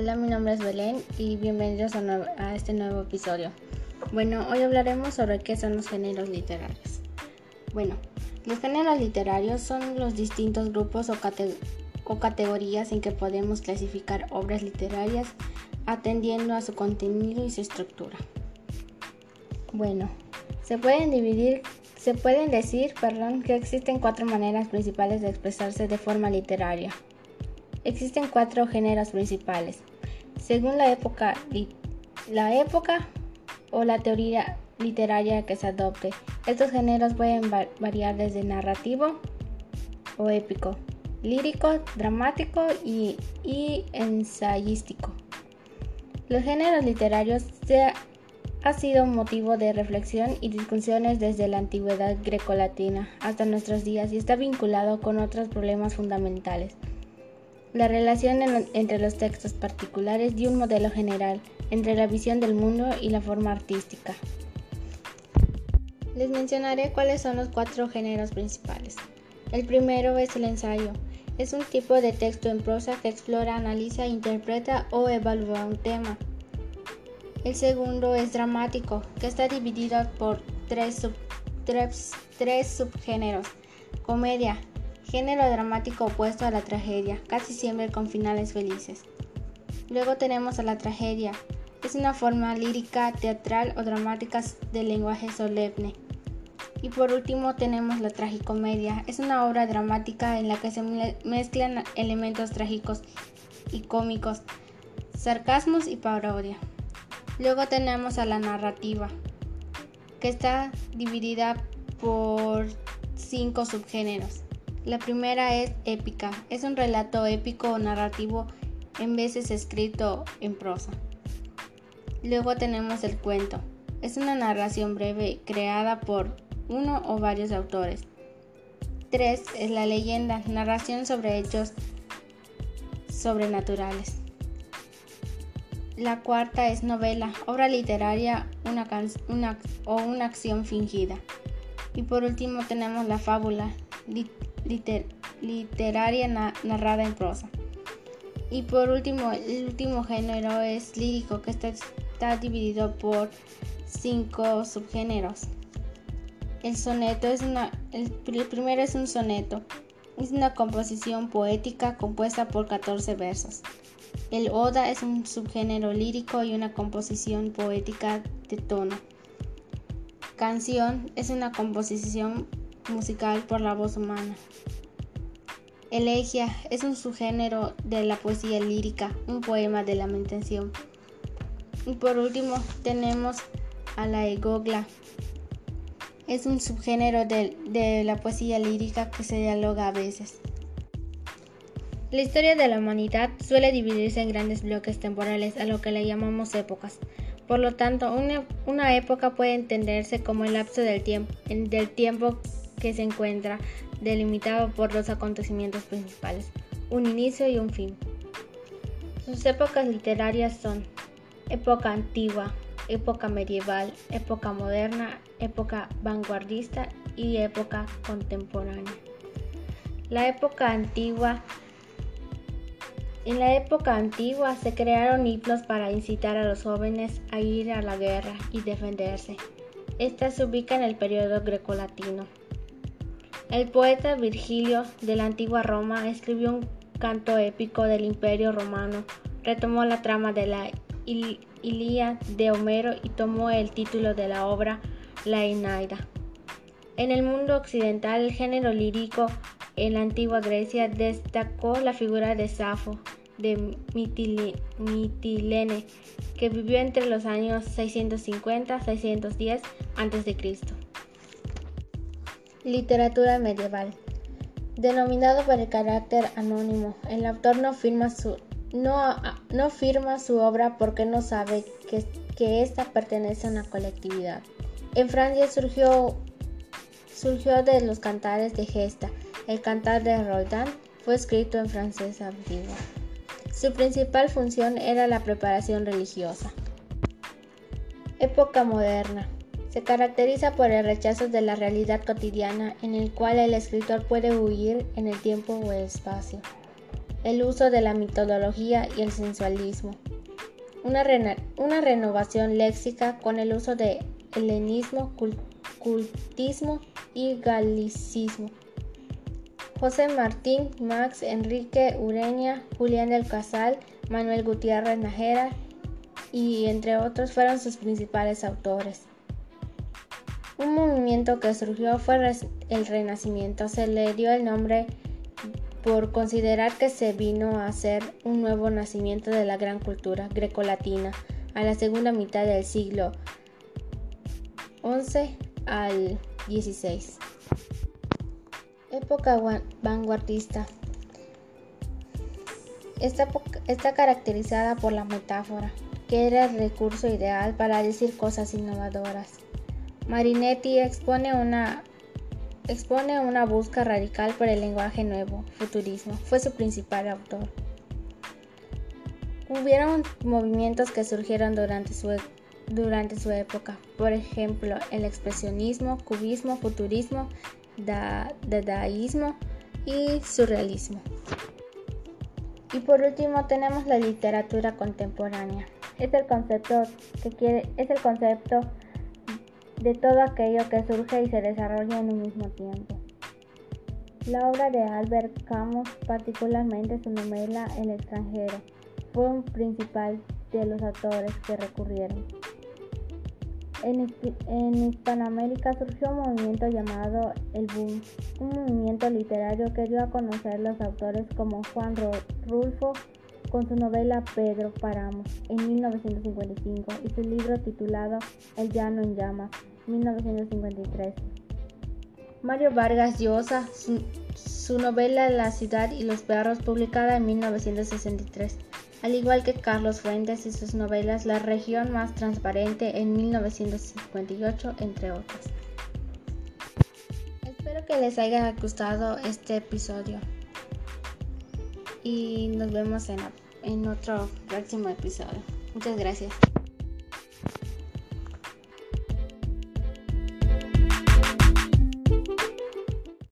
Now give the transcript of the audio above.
Hola, mi nombre es Belén y bienvenidos a, este nuevo episodio. Bueno, hoy hablaremos sobre qué son los géneros literarios. Bueno, los géneros literarios son los distintos grupos o, o categorías en que podemos clasificar obras literarias atendiendo a su contenido y su estructura. Bueno, se pueden dividir se pueden decir, perdón, que existen cuatro maneras principales de expresarse de forma literaria. Existen cuatro géneros principales. Según la época, o la teoría literaria que se adopte, estos géneros pueden variar desde narrativo o épico, lírico, dramático y, y ensayístico. Los géneros literarios se ha sido motivo de reflexión y discusiones desde la antigüedad grecolatina hasta nuestros días y está vinculado con otros problemas fundamentales. La relación entre los textos particulares y un modelo general, entre la visión del mundo y la forma artística. Les mencionaré cuáles son los cuatro géneros principales. El primero es el ensayo. Es un tipo de texto en prosa que explora, analiza, interpreta o evalúa un tema. El segundo es dramático, que está dividido por tres, tres, subgéneros. Comedia, género dramático opuesto a la tragedia, casi siempre con finales felices. Luego tenemos a la tragedia. Es una forma lírica, teatral o dramática del lenguaje solemne. Y por último tenemos la tragicomedia. Es una obra dramática en la que se mezclan elementos trágicos y cómicos, sarcasmos y parodia. Luego tenemos a la narrativa, que está dividida por cinco subgéneros. La primera es épica, es un relato épico o narrativo en veces escrito en prosa. Luego tenemos el cuento, es una narración breve creada por uno o varios autores. Tres es la leyenda, narración sobre hechos sobrenaturales. La cuarta es novela, obra literaria o una acción fingida. Y por último tenemos la fábula, literaria narrada en prosa. Y por último, el último género es lírico, que está, dividido por cinco subgéneros. El soneto es una, el primero es un soneto, es una composición poética compuesta por 14 versos. El oda es un subgénero lírico y una composición poética de tono. Canción es una composición musical por la voz humana. Elegia es un subgénero de la poesía lírica, un poema de lamentación. Y por último tenemos a la egogla. Es un subgénero de, de la poesía lírica que se dialoga a veces. La historia de la humanidad suele dividirse en grandes bloques temporales a lo que le llamamos épocas. Por lo tanto, una, época puede entenderse como el lapso del tiempo, del tiempo que se encuentra delimitado por dos acontecimientos principales, un inicio y un fin. Sus épocas literarias son época antigua, época medieval, época moderna, época vanguardista y época contemporánea. La época antigua en la época antigua se crearon himnos para incitar a los jóvenes a ir a la guerra y defenderse. Esta se ubica en el periodo grecolatino. El poeta Virgilio de la antigua Roma escribió un canto épico del Imperio Romano, retomó la trama de la Ilíada de Homero y tomó el título de la obra La Eneida. En el mundo occidental, el género lírico en la antigua Grecia destacó la figura de Safo, de Mitilene, que vivió entre los años 650-610 a.C. Literatura medieval. Denominado por el carácter anónimo, el autor no firma su, no, no firma su obra porque no sabe que, que ésta pertenece a una colectividad. En Francia surgió, surgió de los cantares de gesta. El cantar de Roldán fue escrito en francés antiguo. Su principal función era la preparación religiosa. Época moderna. Se caracteriza por el rechazo de la realidad cotidiana en el cual el escritor puede huir en el tiempo o el espacio. el uso de la mitología y el sensualismo. Una, una renovación léxica con el uso de helenismo, cultismo y galicismo. José Martín, Max Enrique Ureña, Julián del Casal, Manuel Gutiérrez Najera y entre otros fueron sus principales autores. Un movimiento que surgió fue el Renacimiento. Se le dio el nombre por considerar que se vino a hacer un nuevo nacimiento de la gran cultura grecolatina a la segunda mitad del siglo XI al XVI. Época vanguardista. Está caracterizada por la metáfora, que era el recurso ideal para decir cosas innovadoras. Marinetti expone una, expone una búsqueda radical por el lenguaje nuevo, futurismo. Fue su principal autor. Hubieron movimientos que surgieron durante su, durante su época, por ejemplo, el expresionismo, cubismo, futurismo, dadaísmo y surrealismo. Y por último tenemos la literatura contemporánea. Es el concepto que quiere, es el concepto de todo aquello que surge y se desarrolla en un mismo tiempo. La obra de Albert Camus, particularmente su novela El extranjero, fue un principal de los autores que recurrieron. En, Hispanoamérica surgió un movimiento llamado el Boom, un movimiento literario que dio a conocer los autores como Juan Rulfo con su novela Pedro Paramos en 1955 y su libro titulado El llano en llamas 1953. Mario Vargas Llosa, su, su novela La ciudad y los perros publicada en 1963 al igual que Carlos Fuentes y sus novelas La región más transparente en 1958, entre otras. Espero que les haya gustado este episodio y nos vemos en, en otro próximo episodio. Muchas gracias.